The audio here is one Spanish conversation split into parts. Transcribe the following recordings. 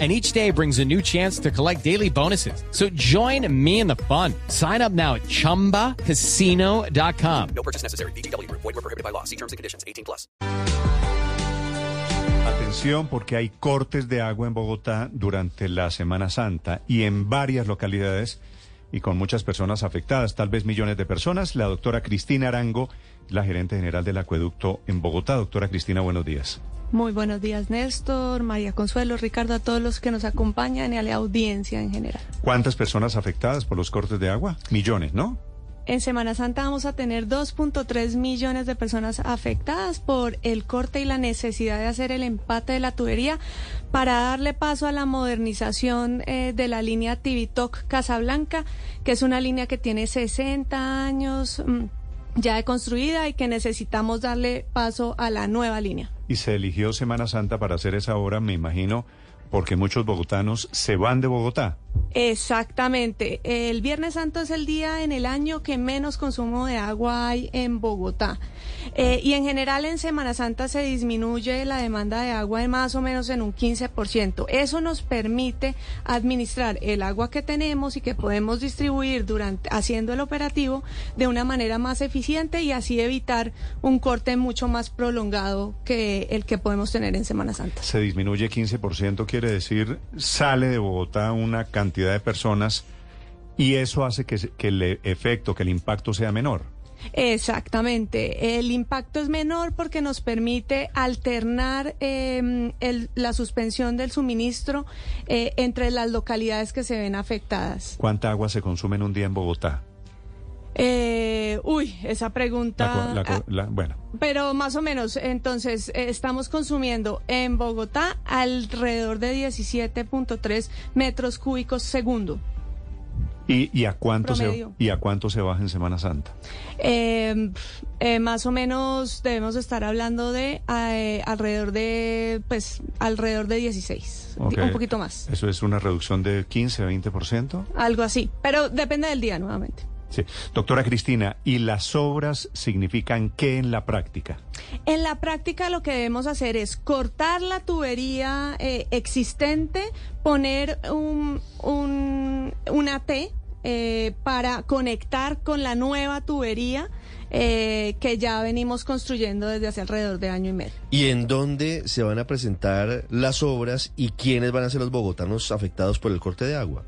And each day brings a new chance to collect daily bonuses. So join me in the fun. Sign up now at ChumbaCasino.com. No purchase necessary. BGW. Void were prohibited by law. See terms and conditions. 18 plus. Atención porque hay cortes de agua en Bogotá durante la Semana Santa y en varias localidades y con muchas personas afectadas, tal vez millones de personas. La doctora Cristina Arango, la gerente general del acueducto en Bogotá. Doctora Cristina, buenos días. Muy buenos días, Néstor, María Consuelo, Ricardo, a todos los que nos acompañan y a la audiencia en general. ¿Cuántas personas afectadas por los cortes de agua? Millones, ¿no? En Semana Santa vamos a tener 2.3 millones de personas afectadas por el corte y la necesidad de hacer el empate de la tubería para darle paso a la modernización eh, de la línea Tivitoc Casablanca, que es una línea que tiene 60 años mm, ya construida y que necesitamos darle paso a la nueva línea. Y se eligió Semana Santa para hacer esa obra, me imagino, porque muchos bogotanos se van de Bogotá. Exactamente. El Viernes Santo es el día en el año que menos consumo de agua hay en Bogotá. Eh, y en general en Semana Santa se disminuye la demanda de agua de más o menos en un 15%. Eso nos permite administrar el agua que tenemos y que podemos distribuir durante haciendo el operativo de una manera más eficiente y así evitar un corte mucho más prolongado que el que podemos tener en Semana Santa. Se disminuye 15%, quiere decir, sale de Bogotá una cantidad de personas y eso hace que, que el efecto, que el impacto sea menor. Exactamente. El impacto es menor porque nos permite alternar eh, el- la suspensión del suministro eh, entre las localidades que se ven afectadas. ¿Cuánta agua se consume en un día en Bogotá? Eh, uy, esa pregunta. la ah, la- bueno, pero más o menos, entonces, eh, estamos consumiendo en Bogotá alrededor de 17.3 metros cúbicos segundo. ¿y, y a cuánto se. ¿y a cuánto se baja en Semana Santa? Eh, eh, más o menos debemos estar hablando de eh, alrededor de, pues, alrededor de 16, Ok. un poquito más, ¿Eso es una reducción de 15, 20%? algo así, pero depende del día nuevamente. Sí. Doctora Cristina, ¿y las obras significan qué en la práctica? En la práctica lo que debemos hacer es cortar la tubería eh, existente, poner un, un, una T eh, para conectar con la nueva tubería eh, que ya venimos construyendo desde hace alrededor de año y medio. ¿Y en dónde se van a presentar las obras y quiénes van a ser los bogotanos afectados por el corte de agua?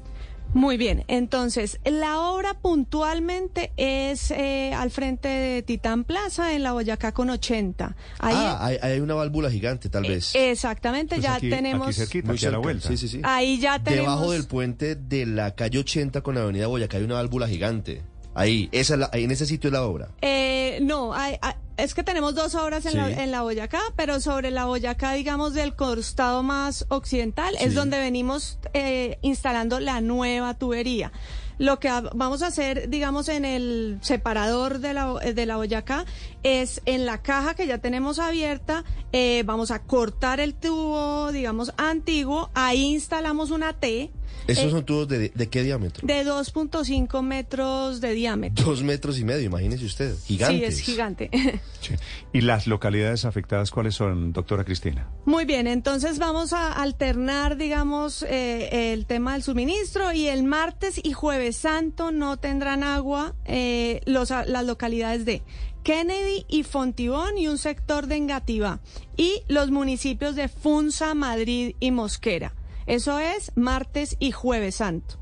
Muy bien, entonces la obra puntualmente es eh, al frente de Titán Plaza en la Boyacá con 80. Ahí, ah, hay, hay una válvula gigante, tal vez. exactamente, Pues ya aquí- tenemos... aquí cerquita. Muy aquí a la cerca. vuelta. Sí, sí, sí. Ahí ya tenemos... Debajo del puente de la calle 80 con la avenida Boyacá hay una válvula gigante. Ahí, esa es la- ahí en ese sitio es la obra. Eh, no, hay- hay- es que tenemos dos obras en, Sí. la, en la Boyacá, pero sobre la Boyacá, digamos, del costado más occidental, es donde venimos eh, instalando la nueva tubería. Lo que vamos a hacer, digamos, en el separador de la, de la Boyacá es en la caja que ya tenemos abierta, eh, vamos a cortar el tubo, digamos, antiguo, ahí instalamos una T ¿Esos eh, son tubos de, de qué diámetro? de 2.5 metros de diámetro. Dos metros y medio, imagínese usted. Gigantes. Sí, es gigante. Sí. ¿Y las localidades afectadas cuáles son, doctora Cristina? Muy bien, entonces vamos a alternar, digamos, eh, el tema del suministro y el martes y jueves santo no tendrán agua eh, los, las localidades de Kennedy y Fontibón y un sector de Engativá y los municipios de Funza, Madrid y Mosquera. Eso es martes y jueves santo.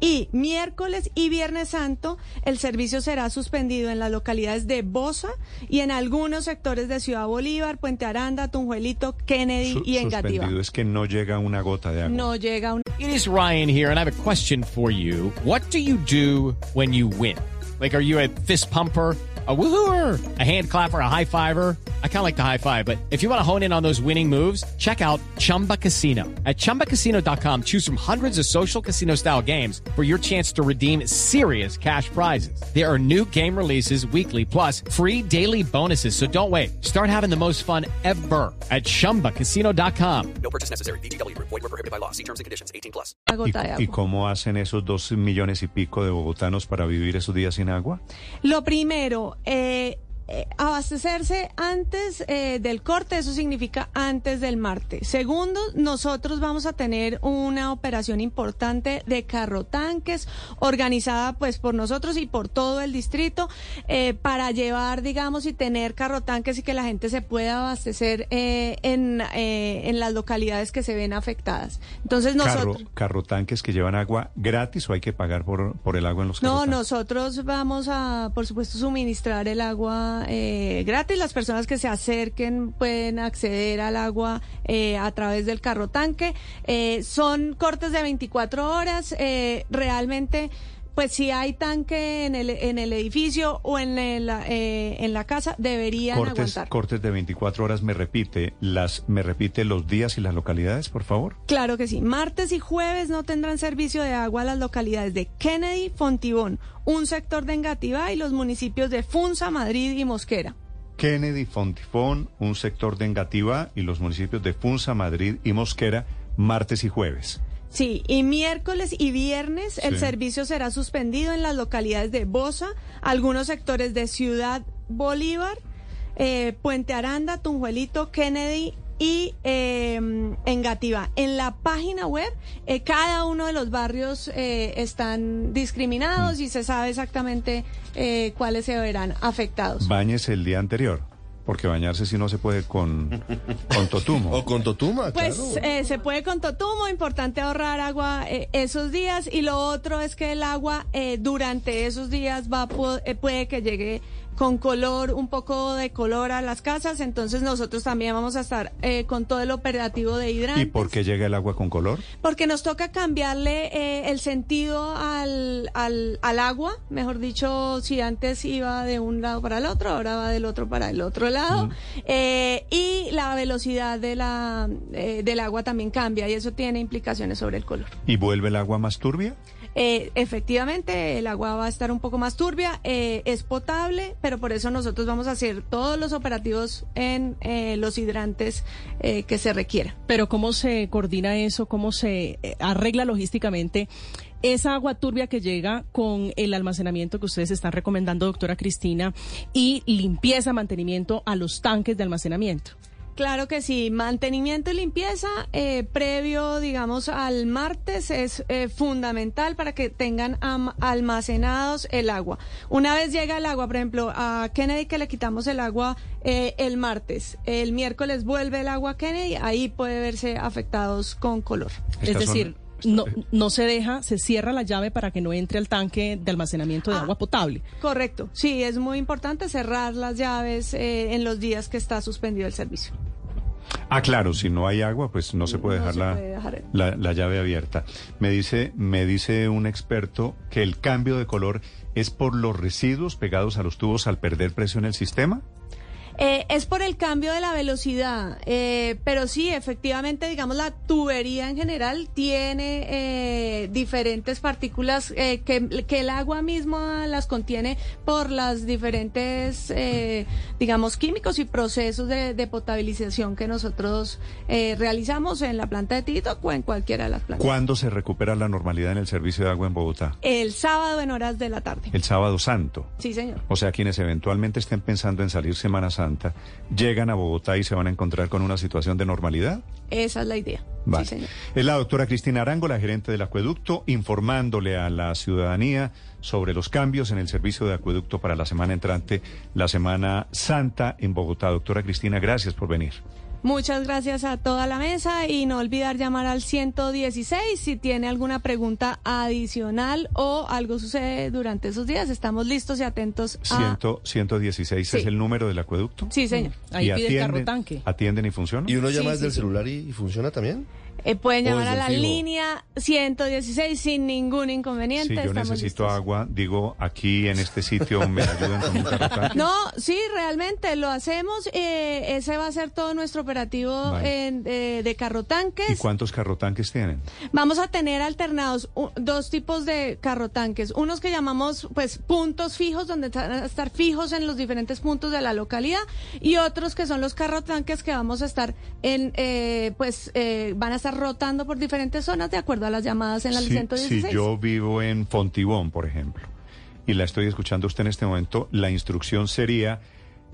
Y miércoles y viernes santo el servicio será suspendido en las localidades de Bosa y en algunos sectores de Ciudad Bolívar, Puente Aranda, Tunjuelito, Kennedy Su- y Engativá. suspendido es que no llega una gota de agua. No llega un... It is Ryan here, and I have a question for you. What do you do when you win? Like, are you a fist pumper? A woohooer, a hand clapper, a high fiver. I kind of like the high five, but if you want to hone in on those winning moves, check out Chumba Casino. At chumbacasino.com, choose from hundreds of social casino style games for your chance to redeem serious cash prizes. There are new game releases weekly, plus free daily bonuses. So don't wait. Start having the most fun ever at chumbacasino.com. No purchase necessary. VGW Group. Void were prohibited by law. See terms and conditions. 18 plus. ¿Y, y cómo hacen esos dos millones y pico de bogotanos para vivir esos días sin agua? Lo primero, eh, eh, abastecerse antes eh, del corte, eso significa antes del martes. Segundo, nosotros vamos a tener una operación importante de carro tanques organizada pues por nosotros y por todo el distrito eh, para llevar, digamos, y tener carro tanques y que la gente se pueda abastecer eh, en, eh, en las localidades que se ven afectadas. Entonces Carro, nosotros... carro tanques que llevan agua gratis o hay que pagar por, por el agua en los No, carrotanques? nosotros vamos a, por supuesto, suministrar el agua eh, gratis. Las personas que se acerquen pueden acceder al agua eh, a través del carro tanque. Eh, son cortes de 24 horas. eh, realmente, pues si hay tanque en el, en el edificio o en, el, eh, en la casa, deberían Cortes, aguantar. cortes de 24 horas, me repite, las, me repite los días y las localidades, por favor. Claro que sí. Martes y jueves no tendrán servicio de agua a las localidades de Kennedy, Fontibón, un sector de Engativá y los municipios de Funza, Madrid y Mosquera. Kennedy, Fontifón, un sector de Engativá y los municipios de Funza, Madrid y Mosquera, martes y jueves. Sí, y miércoles y viernes el servicio será suspendido en las localidades de Bosa, algunos sectores de Ciudad Bolívar, eh, Puente Aranda, Tunjuelito, Kennedy y eh, Engativá. En la página web, eh, cada uno de los barrios eh, están discriminados y se sabe exactamente eh, cuáles se verán afectados. Bañes el día anterior, porque bañarse si no se puede con, con totumo. O con Totuma, Pues claro. eh, se puede con totumo, importante ahorrar agua eh, esos días y lo otro es que el agua eh, durante esos días va eh, puede que llegue con color, un poco de color a las casas, entonces nosotros también vamos a estar eh, con todo el operativo de hidrantes. ¿Y por qué llega el agua con color? Porque nos toca cambiarle eh, el sentido al, al, al agua, mejor dicho, si antes iba de un lado para el otro, ahora va del otro para el otro lado. Eh, y la velocidad de la, eh, del agua también cambia y eso tiene implicaciones sobre el color. ¿Y vuelve el agua más turbia? Eh, efectivamente, el agua va a estar un poco más turbia, eh, es potable, pero por eso nosotros vamos a hacer todos los operativos en eh, los hidrantes eh, que se requiera. Pero ¿cómo se coordina eso? ¿Cómo se eh, arregla logísticamente esa agua turbia que llega con el almacenamiento que ustedes están recomendando, doctora Cristina, y limpieza, mantenimiento a los tanques de almacenamiento? Claro que sí, mantenimiento y limpieza eh, previo, digamos, al martes es eh, fundamental para que tengan am- almacenados el agua. Una vez llega el agua, por ejemplo, a Kennedy que le quitamos el agua eh, el martes, el miércoles vuelve el agua a Kennedy, ahí puede verse afectados con color. Es son- decir, no, no se deja, se cierra la llave para que no entre al tanque de almacenamiento de Ah. agua potable. Correcto, sí, es muy importante cerrar las llaves eh, en los días que está suspendido el servicio. Ah, claro, si no hay agua, pues no se puede No dejar, se la, puede dejar. la- la llave abierta. Me dice, me dice un experto que el cambio de color es por los residuos pegados a los tubos al perder presión en el sistema. Eh, es por el cambio de la velocidad, eh, pero sí, efectivamente, digamos, la tubería en general tiene eh, diferentes partículas eh, que, que el agua misma las contiene por las diferentes, eh, digamos, químicos y procesos de, de potabilización que nosotros eh, realizamos en la planta de Tito o en cualquiera de las plantas. ¿Cuándo se recupera la normalidad en el servicio de agua en Bogotá? El sábado en horas de la tarde. El sábado santo. Sí, señor. O sea, quienes eventualmente estén pensando en salir Semana Santa, llegan a Bogotá y se van a encontrar con una situación de normalidad. Esa es la idea. Vale. Sí, señor. Es la doctora Cristina Arango, la gerente del acueducto, informándole a la ciudadanía sobre los cambios en el servicio de acueducto para la semana entrante, la Semana Santa en Bogotá. Doctora Cristina, gracias por venir. Muchas gracias a toda la mesa y no olvidar llamar al 116 si tiene alguna pregunta adicional o algo sucede durante esos días. Estamos listos y atentos a... Ciento- 116 es Sí. el número del acueducto. Sí, señor. Ahí ¿Y pide el carro atienden, tanque. atienden y funcionan? ¿Y uno llama Sí, desde sí, el sí. celular y, y funciona también? Eh, pueden llamar a la fijo. línea 116 sin ningún inconveniente. Si yo necesito listos. agua, digo, aquí en este sitio me ayudan con un carro tanque. No, sí, realmente lo hacemos. eh, ese va a ser todo nuestro operativo Vale. en- eh, de carro ¿Y cuántos carrotanques tienen? Vamos a tener alternados u- dos tipos de carro tanques. Unos que llamamos pues puntos fijos, donde van a estar fijos en los diferentes puntos de la localidad, y otros que son los carro tanques que vamos a estar en, eh, pues eh, van a estar rotando por diferentes zonas de acuerdo a las llamadas en la Si, 116. si yo vivo en Fontibón, por ejemplo, y la estoy escuchando usted en este momento, la instrucción sería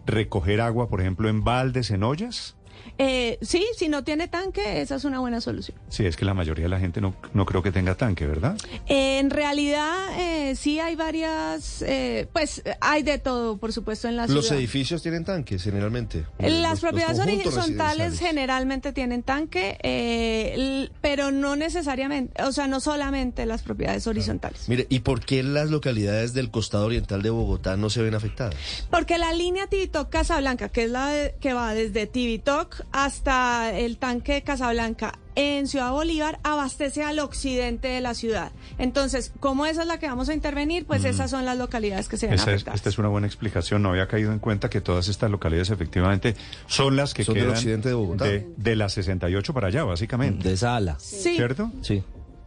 recoger agua, por ejemplo, en baldes, en ollas. Eh, sí, si no tiene tanque, esa es una buena solución. Sí, es que la mayoría de la gente no, no creo que tenga tanque, ¿verdad? En realidad, eh, sí hay varias, eh, pues hay de todo, por supuesto, en la Los ciudad. edificios tienen tanques, generalmente. Las Los- los propiedades horizontales generalmente tienen tanque, eh, pero no necesariamente, o sea, no solamente las propiedades horizontales. Mire, ¿y por qué las localidades del costado oriental de Bogotá no se ven afectadas? Porque la línea Tibitoc Casablanca, que es la de- que va desde Tibitoc hasta el tanque de Casablanca en Ciudad Bolívar, abastece al occidente de la ciudad. Entonces, como esa es la que vamos a intervenir, pues esas son las localidades que se ven Esa es, afectadas. esta es una buena explicación. No había caído en cuenta que todas estas localidades efectivamente son las que Son del quedan occidente de Bogotá. de, de la 68 para allá, básicamente. De esa ala. Sí. ¿Cierto? Sí.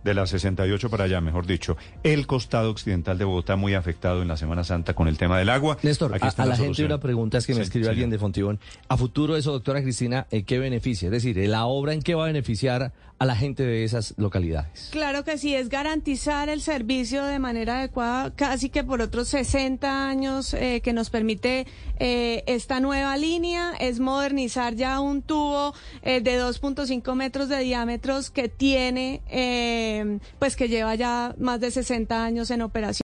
De la 68 para allá, mejor dicho. El costado occidental de Bogotá muy afectado en la Semana Santa con el tema del agua. Néstor, Aquí a, está a la gente una pregunta es que me Sí, señor. alguien de Fontibón. A futuro eso, doctora Cristina, ¿en qué beneficia? Es decir, ¿la obra en qué va a beneficiar a la gente de esas localidades? Claro que sí, es garantizar el servicio de manera adecuada, casi que por otros 60 años eh, que nos permite eh, esta nueva línea, es modernizar ya un tubo eh, de 2.5 metros de diámetros que tiene, eh, pues que lleva ya más de 60 años en operación.